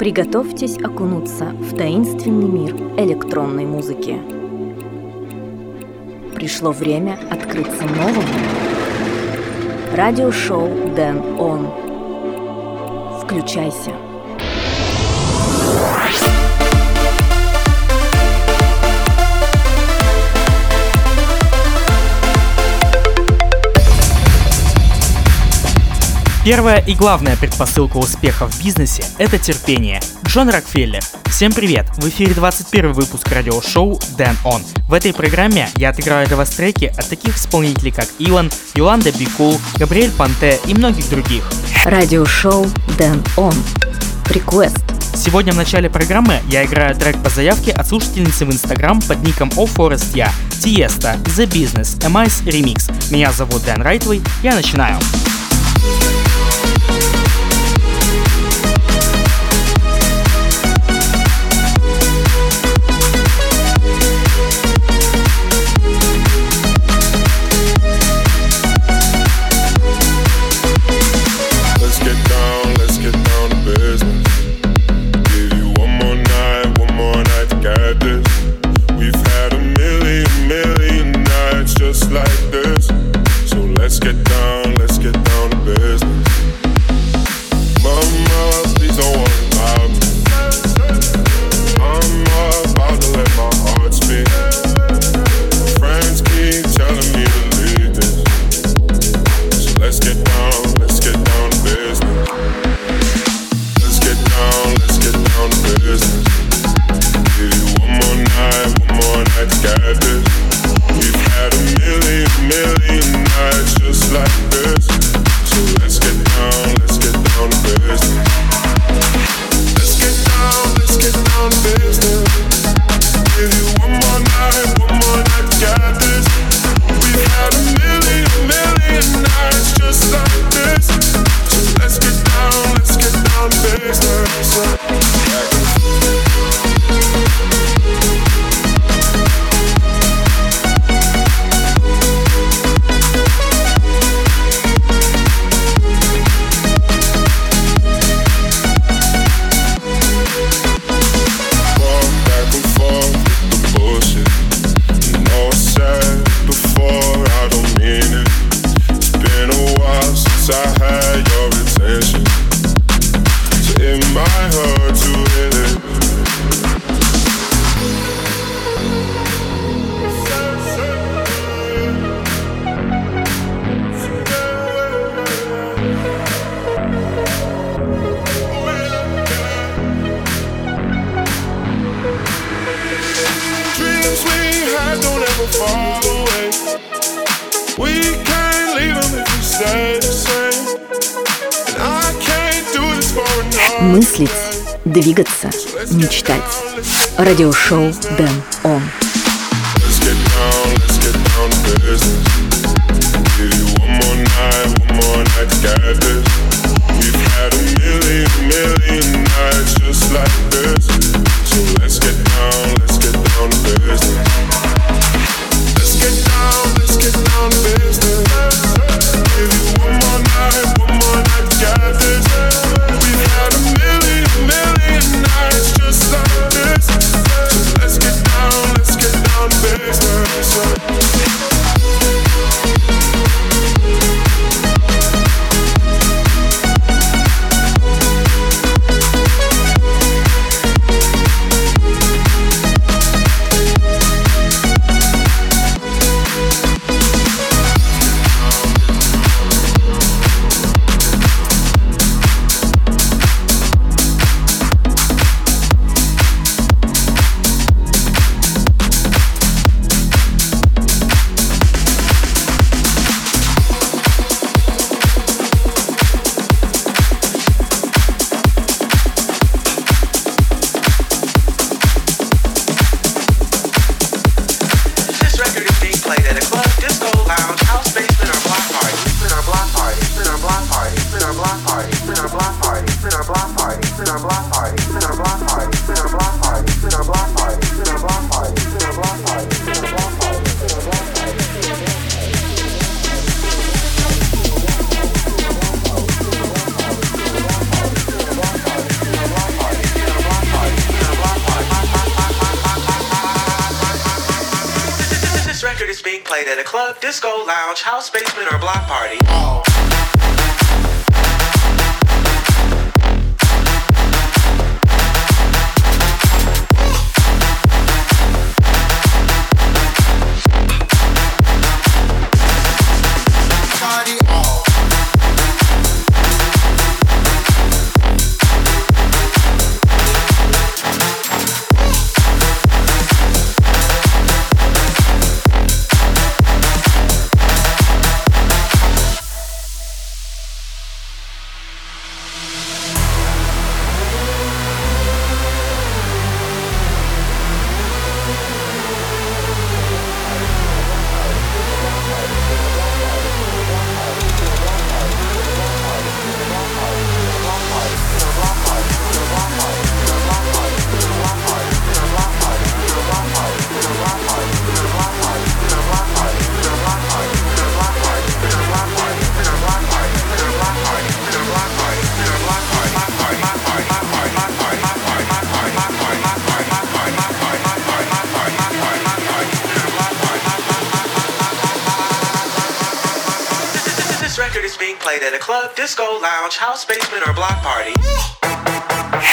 Приготовьтесь окунуться в таинственный мир электронной музыки. Пришло время открыться новому. Радиошоу Дэн Он. Включайся. Первая и главная предпосылка успеха в бизнесе – это терпение. Джон Рокфеллер. Всем привет! В эфире 21 выпуск радиошоу Dan On. В этой программе я отыграю для вас треки от таких исполнителей, как Илон, Йоланда Бикул, Габриэль Панте и многих других. Радиошоу Dan On. Request. Сегодня в начале программы я играю трек по заявке от слушательницы в Инстаграм под ником OForestYa, Тиеста, The Business, MIS Remix. Меня зовут Дэн Райтвей, я начинаю. Мыслить,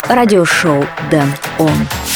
Радиошоу Дэн Он.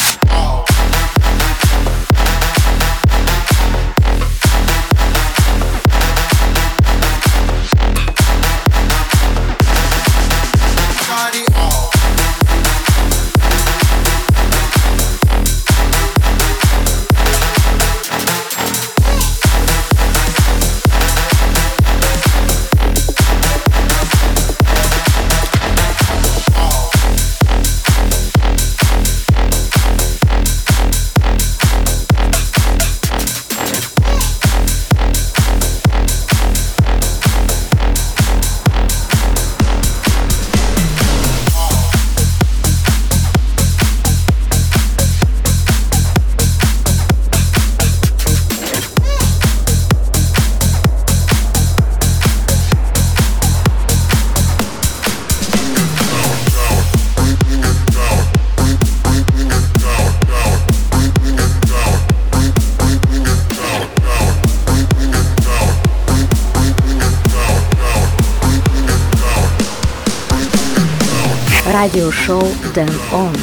Радиошоу Дэн Он.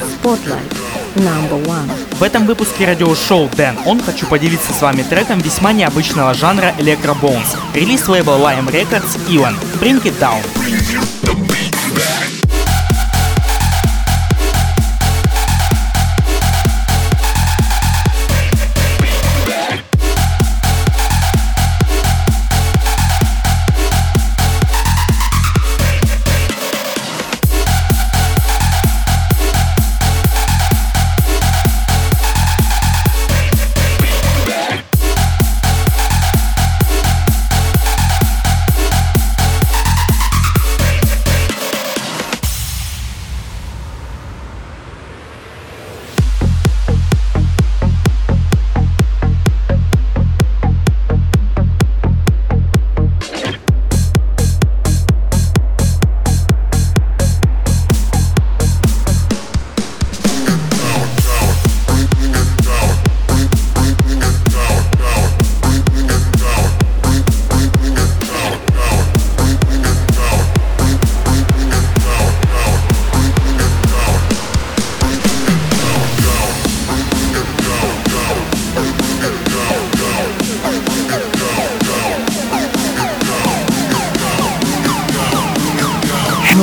Spotlight. Number one. В этом выпуске радиошоу Дэн Он хочу поделиться с вами треком весьма необычного жанра Electro Bones. Релиз лейбла Lime Records Ivan. Bring It Down.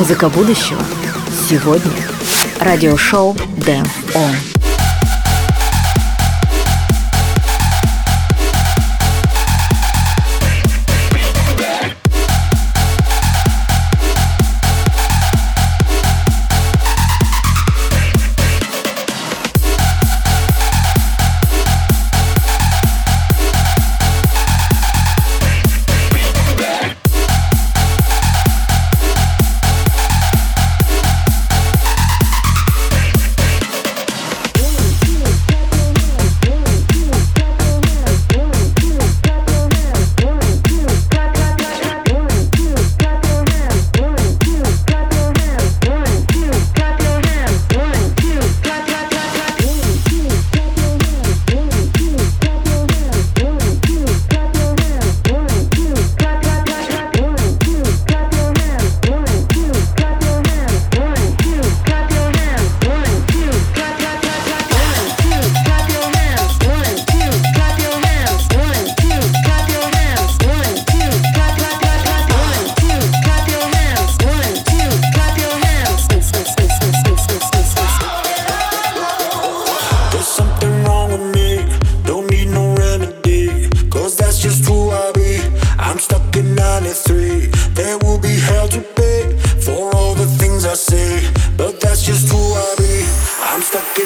Музыка будущего. Сегодня. Радиошоу Дэн Он.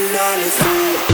and all is free.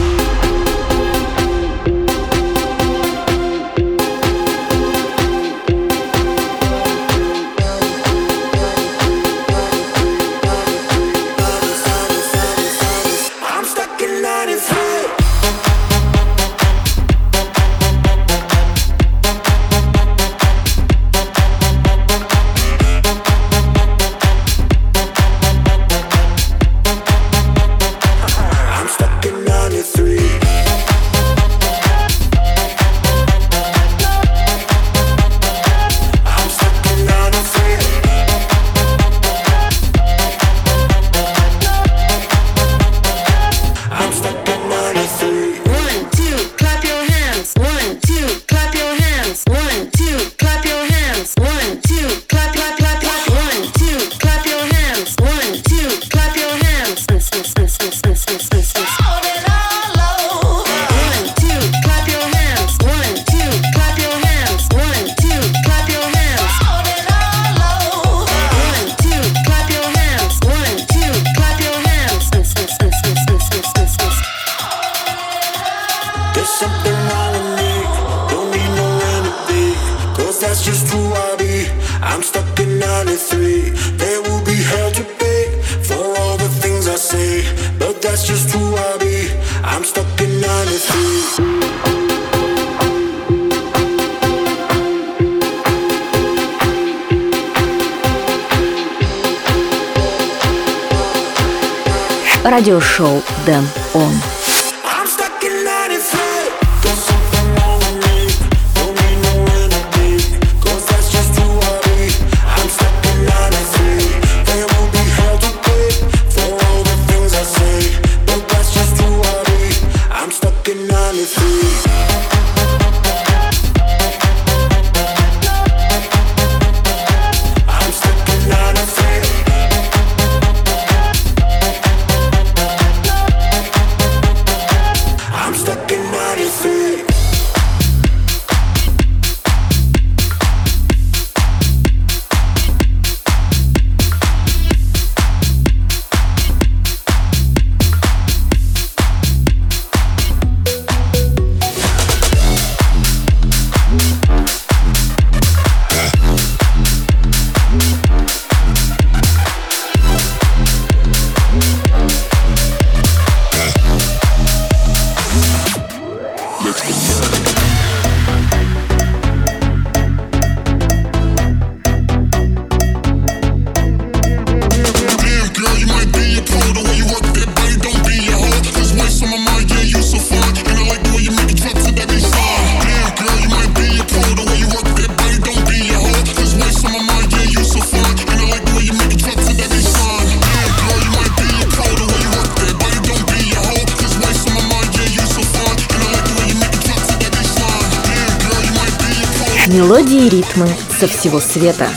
всего света.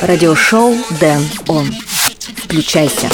Радиошоу Дэн Он. Включайся.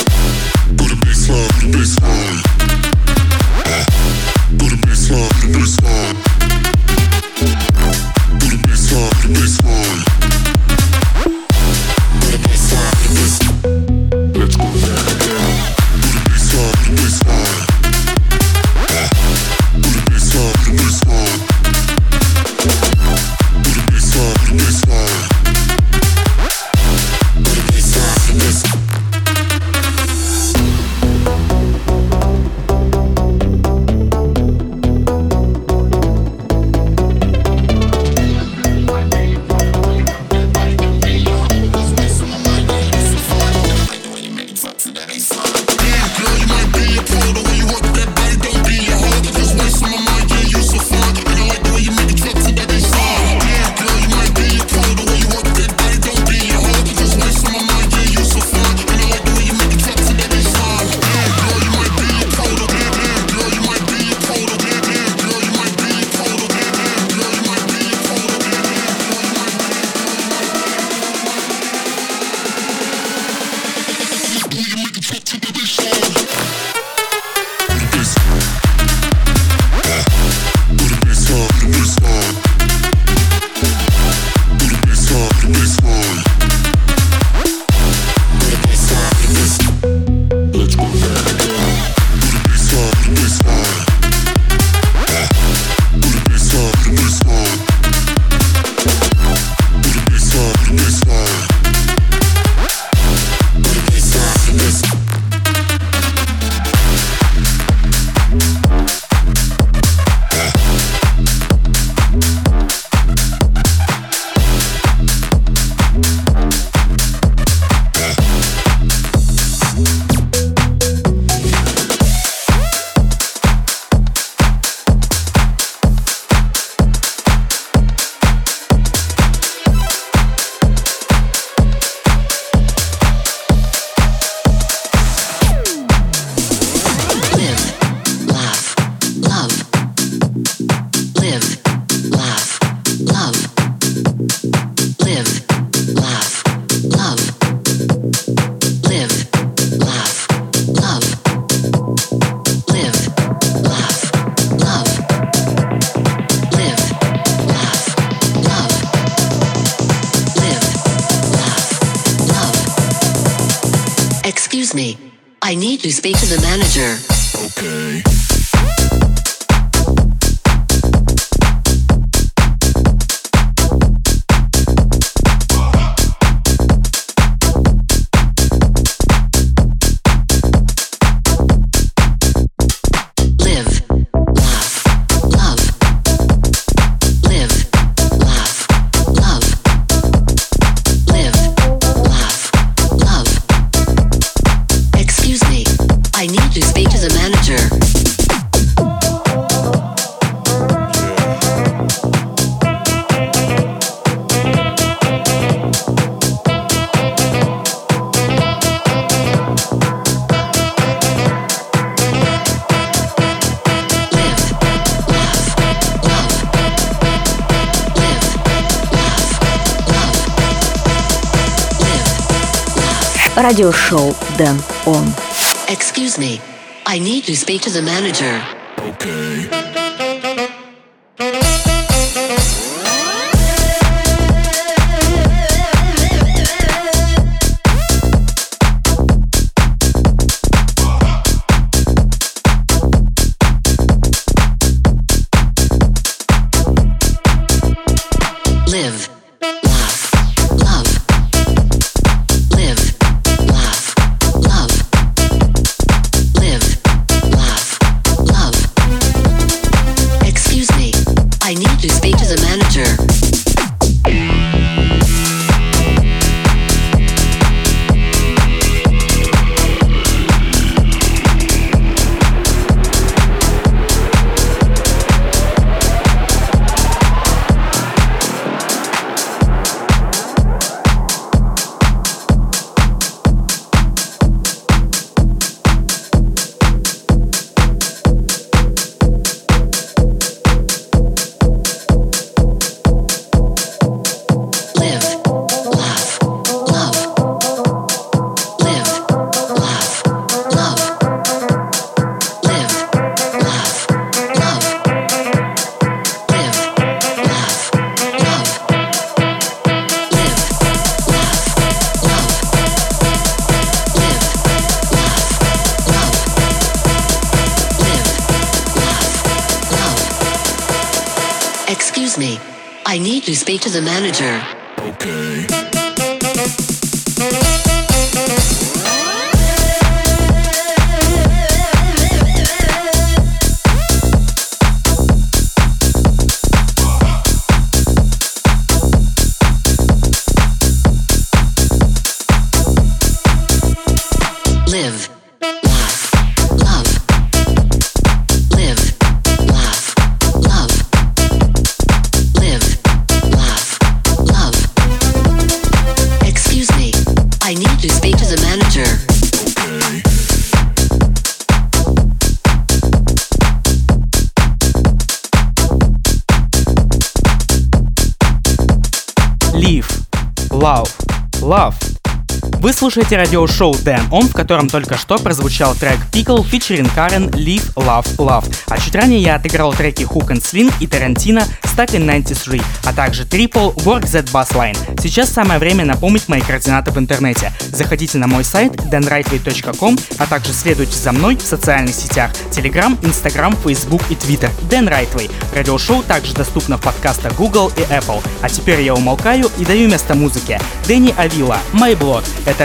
Радиошоу Дэн Он. Excuse me, I need to speak to the manager. Okay. Слушаете радиошоу Дэн Он, в котором только что прозвучал трек Pickle featuring Karen Live, Love, Love. А чуть ранее я отыграл треки Hook and Sling и Тарантино Stuck in 93, а также Triple Work That Bass Line. Сейчас самое время напомнить мои координаты в интернете. Заходите на мой сайт danrightway.com, а также следуйте за мной в социальных сетях Telegram, Instagram, Facebook и Twitter. Dan Rightway. Радиошоу также доступно в подкастах Google и Apple. А теперь я умолкаю и даю место музыке. Дэнни Авила, My Blood. Это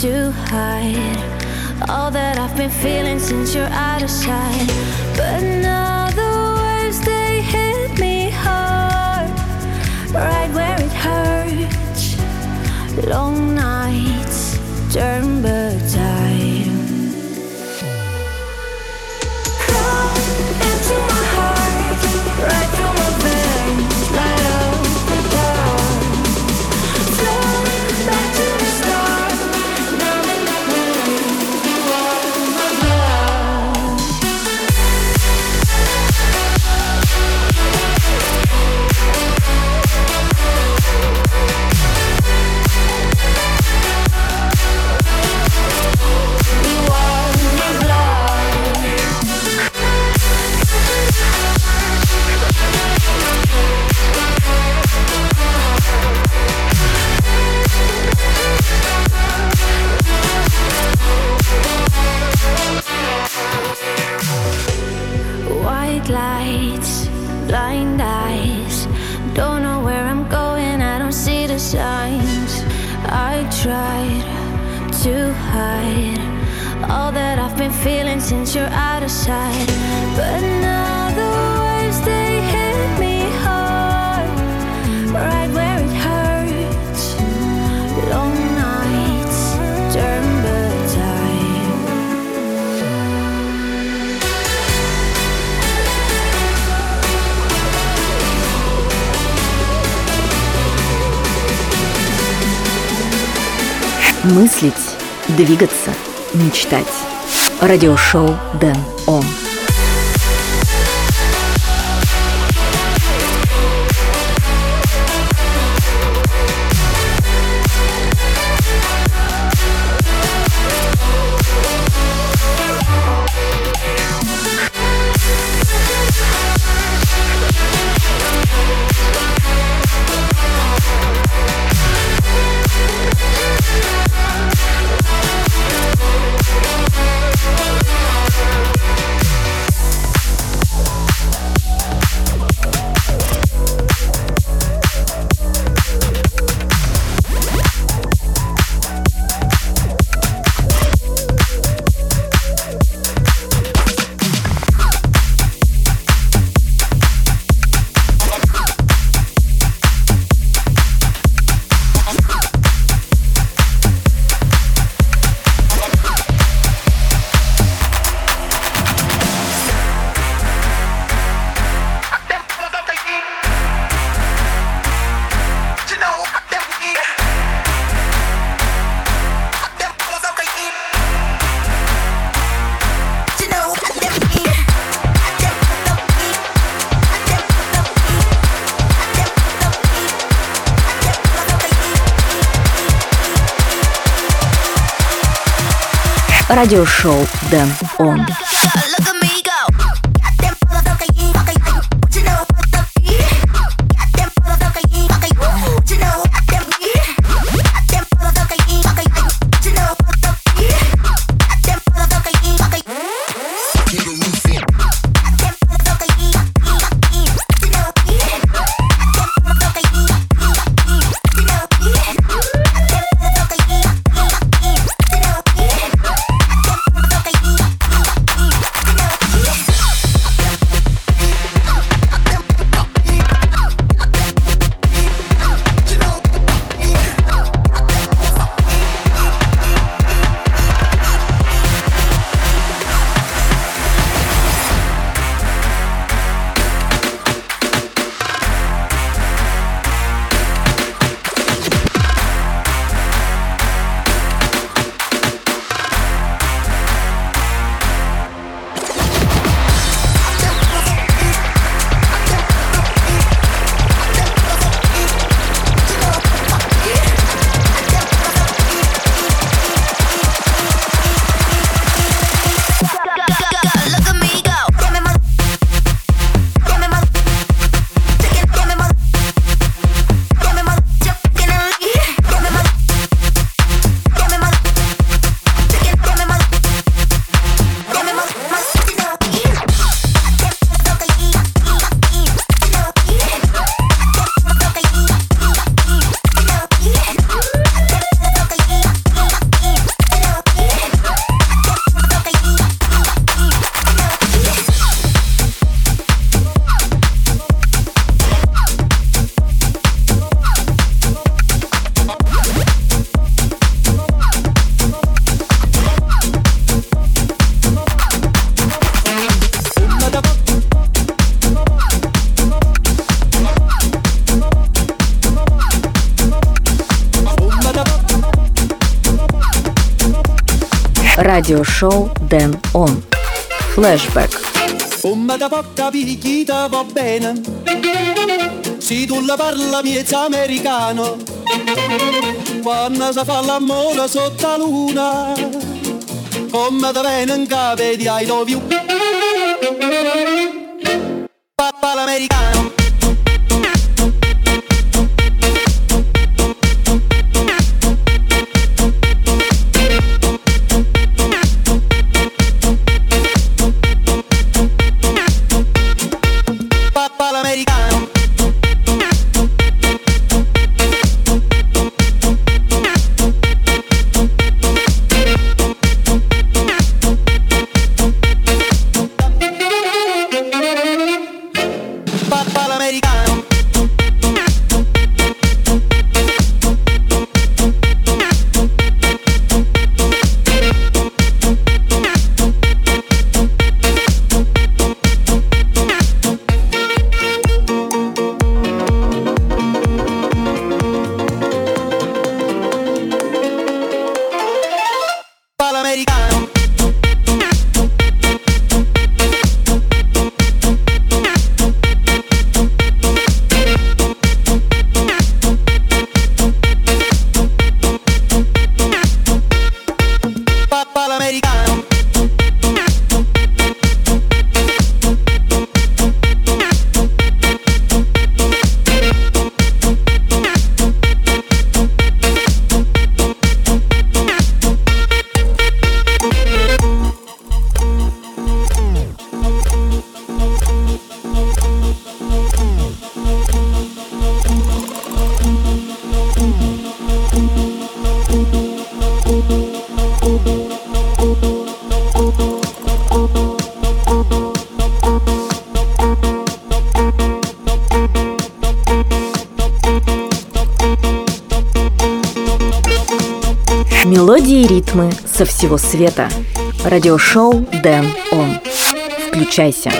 to hide all that I've been feeling since you're out of sight. But now the waves they hit me hard, right where it hurts. Long nights turn blue. двигаться, мечтать. Радиошоу Дэн Он. радиошоу Дэн Он. Радиошоу Дэн Он. Флэшбэк. Come da poca picchita va bene Se tu la parla miezza americano Quando si fa l'amore sotto la luna Come da bene in capo di I love you Papà l'americano ритмы со всего света. Радиошоу Дэн Он. Включайся.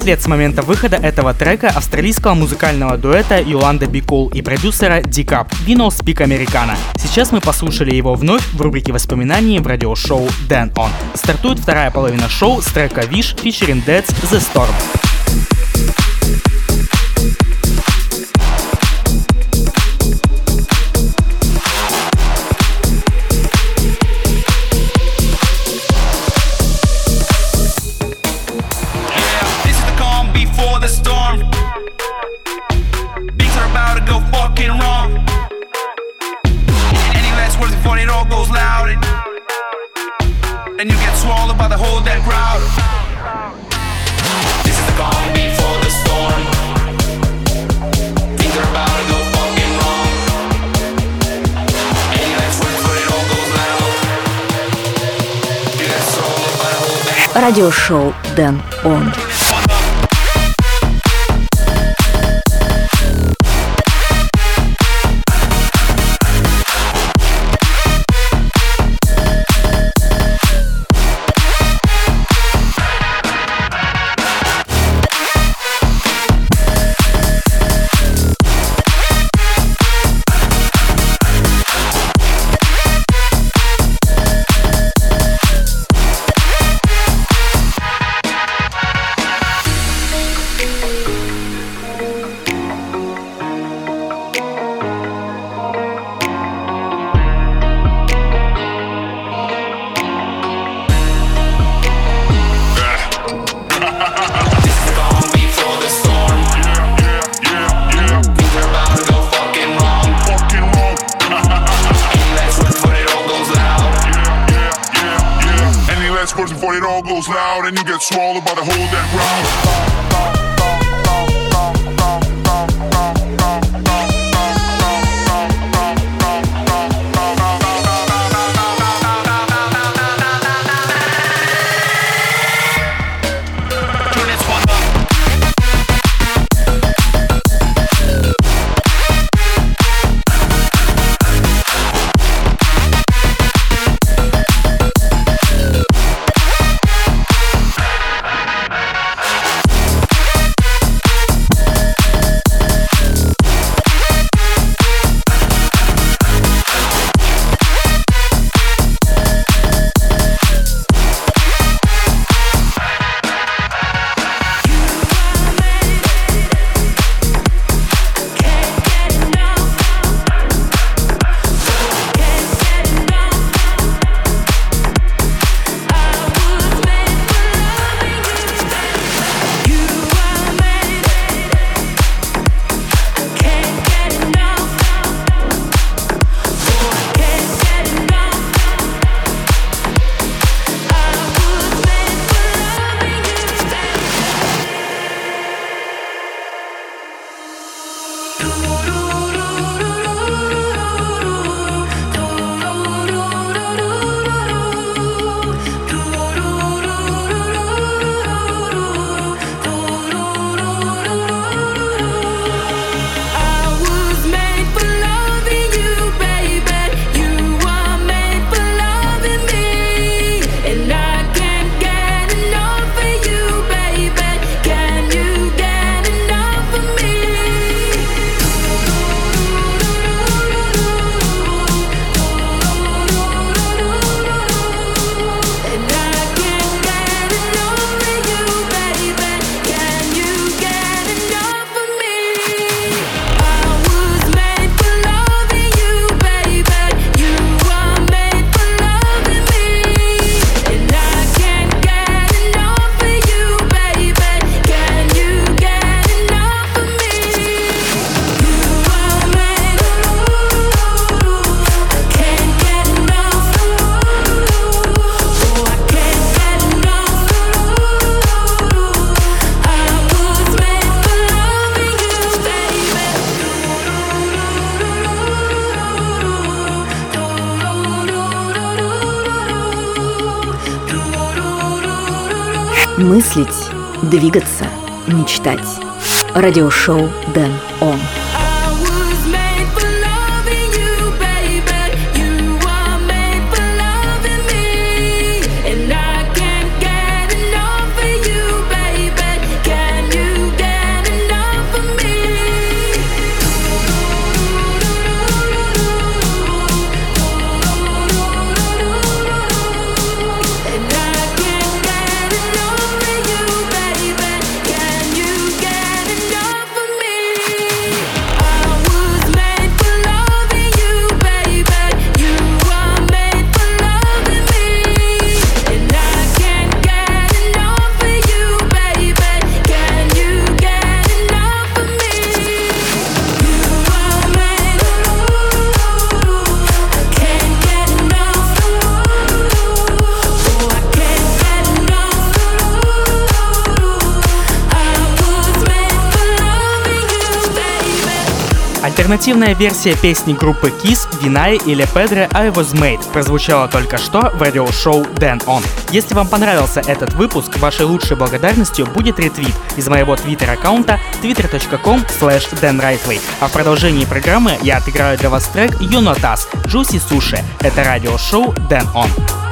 10 лет с момента выхода этого трека австралийского музыкального дуэта Йоланда Бикол и продюсера Дикап Vino Speak Americana. Сейчас мы послушали его вновь в рубрике воспоминаний в радиошоу Dan On. Стартует вторая половина шоу с трека Wish featuring Dead's The Storm. Радиошоу Дэн Он. it all goes loud and you get swallowed by the whole damn crowd. двигаться, мечтать. Радиошоу «Да». Альтернативная версия песни группы Kiss, Винай или Педре I Was Made прозвучала только что в радиошоу Dan On. Если вам понравился этот выпуск, вашей лучшей благодарностью будет ретвит из моего твиттер-аккаунта twitter.com slash danrightway. А в продолжении программы я отыграю для вас трек You Not Us, Juicy Sushi". Это радиошоу Dan On.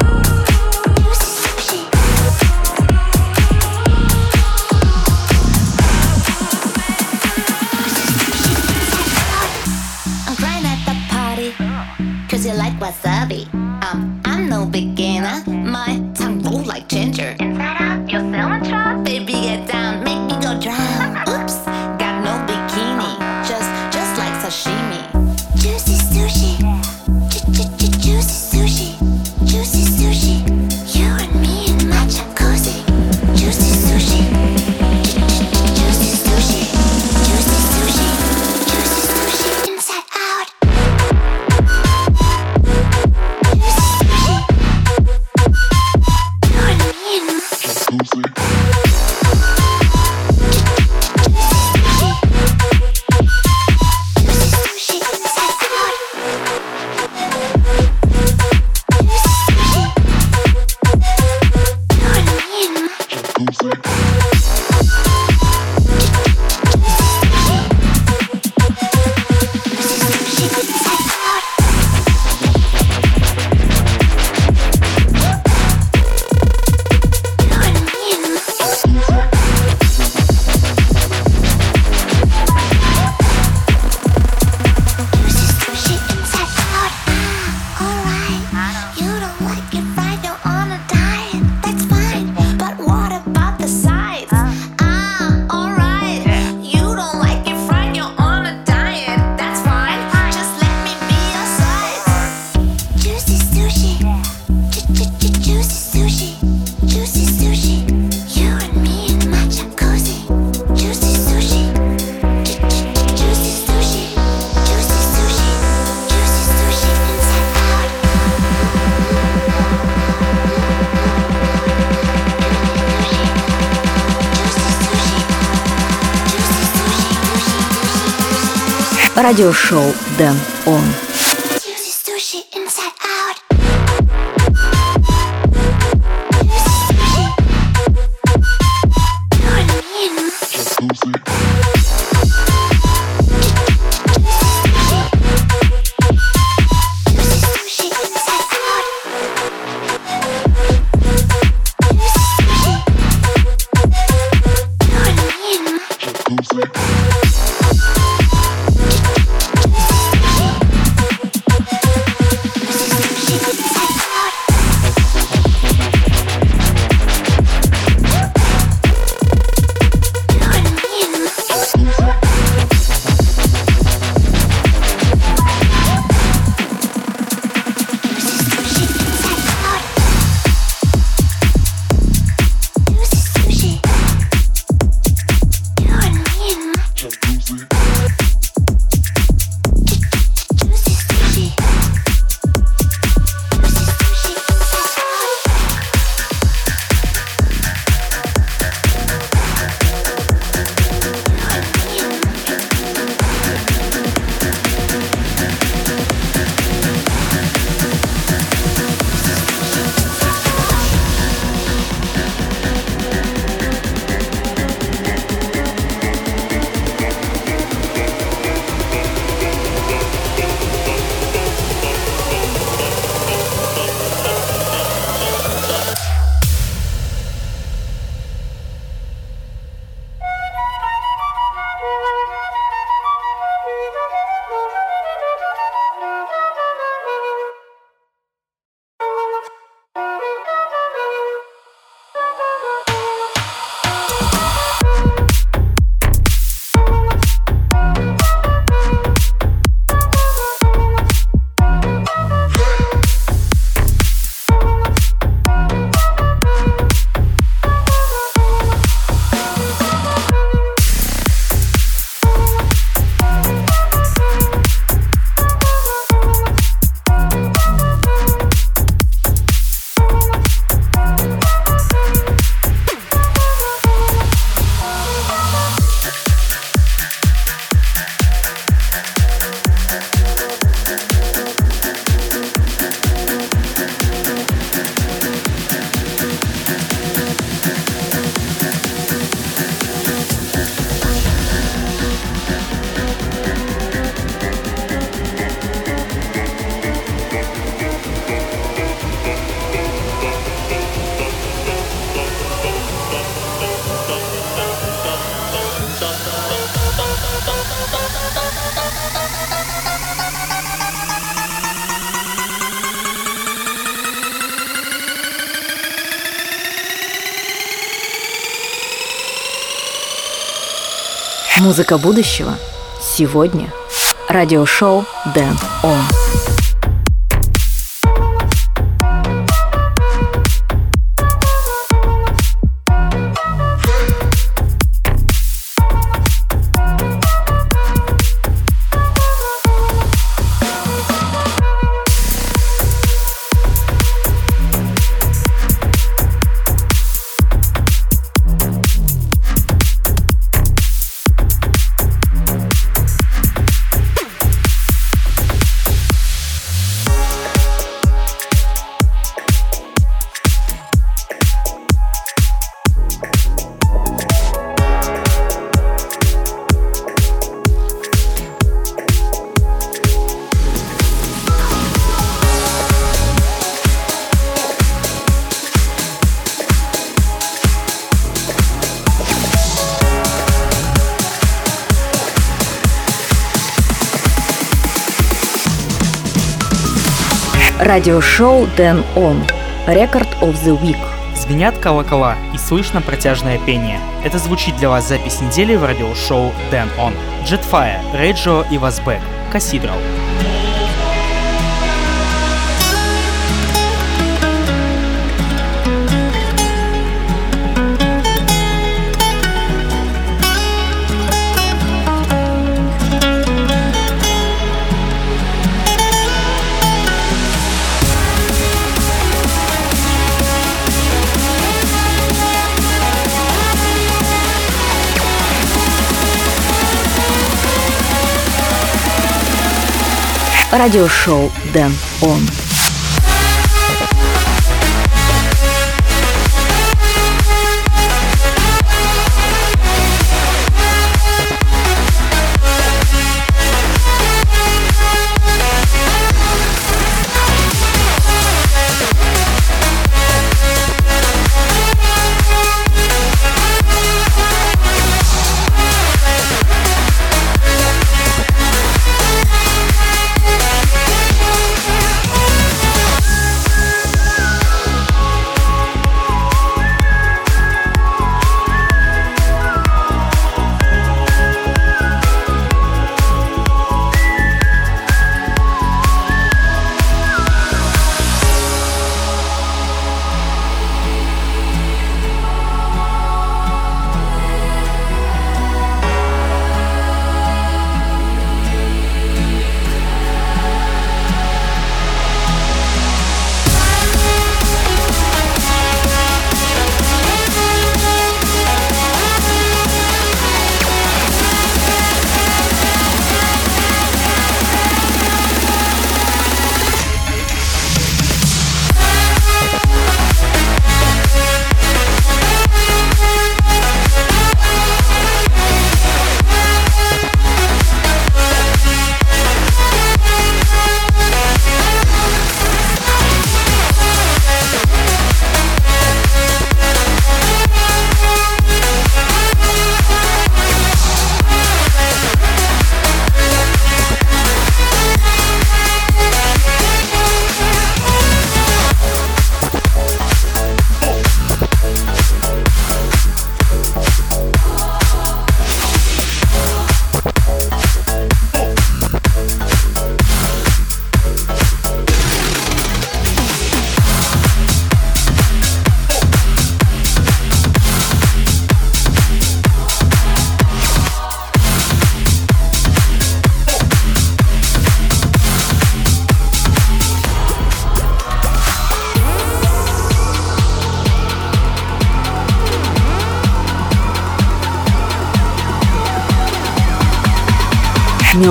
Радиошоу Дэн Музыка будущего сегодня. Радиошоу Дэн Он. Радиошоу Дэн Он. Рекорд of the Week. Звенят колокола и слышно протяжное пение. Это звучит для вас запись недели в радиошоу Дэн Он. Jetfire, Рейджо и Вазбек. Cathedral. Радиошоу Дэн Он.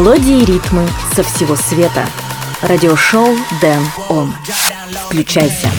Мелодии и ритмы со всего света. Радиошоу Дэн Он. Включайся.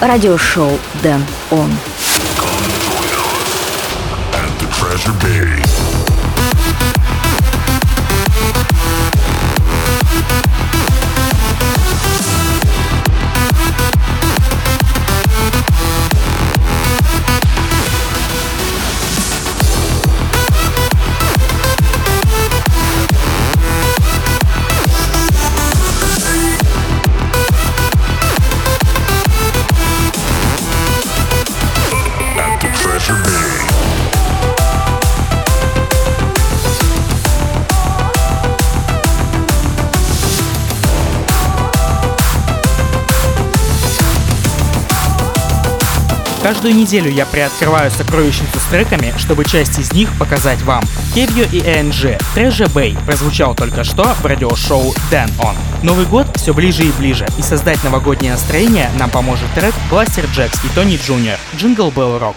Radio Show. Он. on. Каждую неделю я приоткрываю сокровищницу с треками, чтобы часть из них показать вам. Кевью и ANG, Treasure Bay прозвучал только что в радиошоу Dan On. Новый год все ближе и ближе, и создать новогоднее настроение нам поможет трек Blasterjaxx и Tony Junior «Jingle Bell Rock».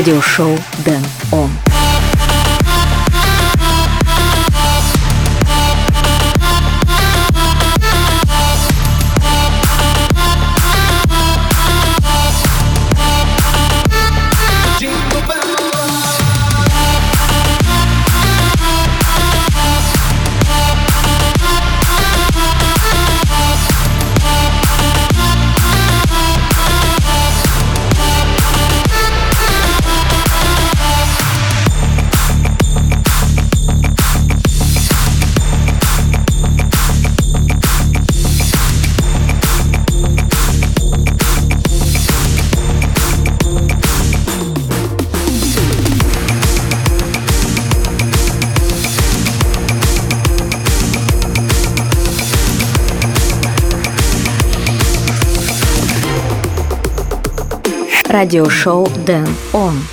радиошоу «Дэн». Радиошоу Дэн Он.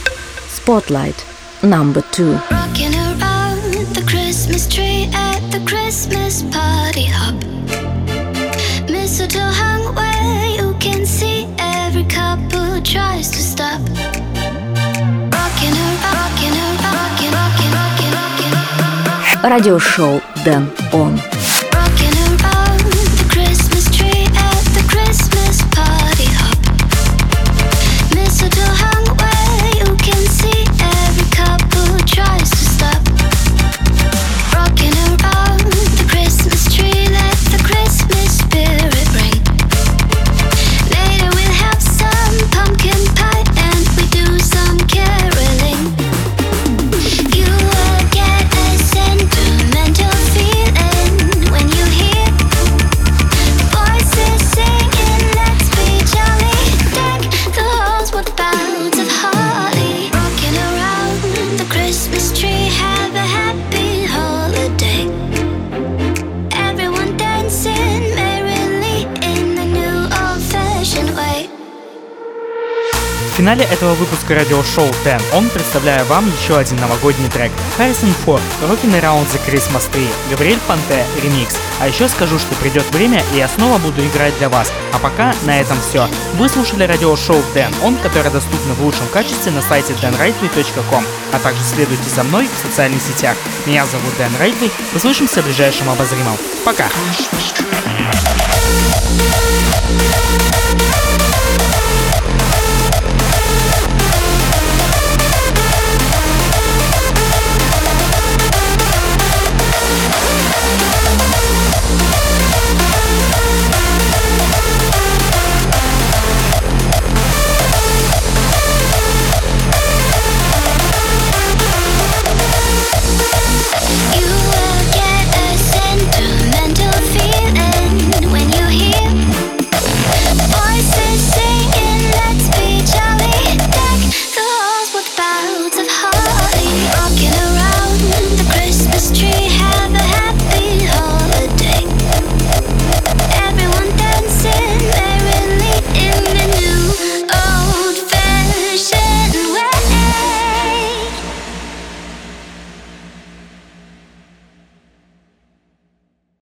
Spotlight number two. Rocking around the Christmas tree at the Christmas party hop. Mistletoe hung where you can see every couple tries to stop. Rocking around, rocking around, rocking, rocking, rocking, rocking. Радиошоу Дэн Он. Финале этого выпуска радиошоу Дэн Он представляю вам еще один новогодний трек. Harrison Ford, Rockin' Around the Christmas Tree, Габриэль Панте, ремикс. А еще скажу, что придет время, и я снова буду играть для вас. А пока на этом все. Вы слушали радиошоу Дэн Он, которое доступно в лучшем качестве на сайте danrightway.com, а также следуйте за мной в социальных сетях. Меня зовут Дэн Райтвей. Услышимся в ближайшем обозримом. Пока!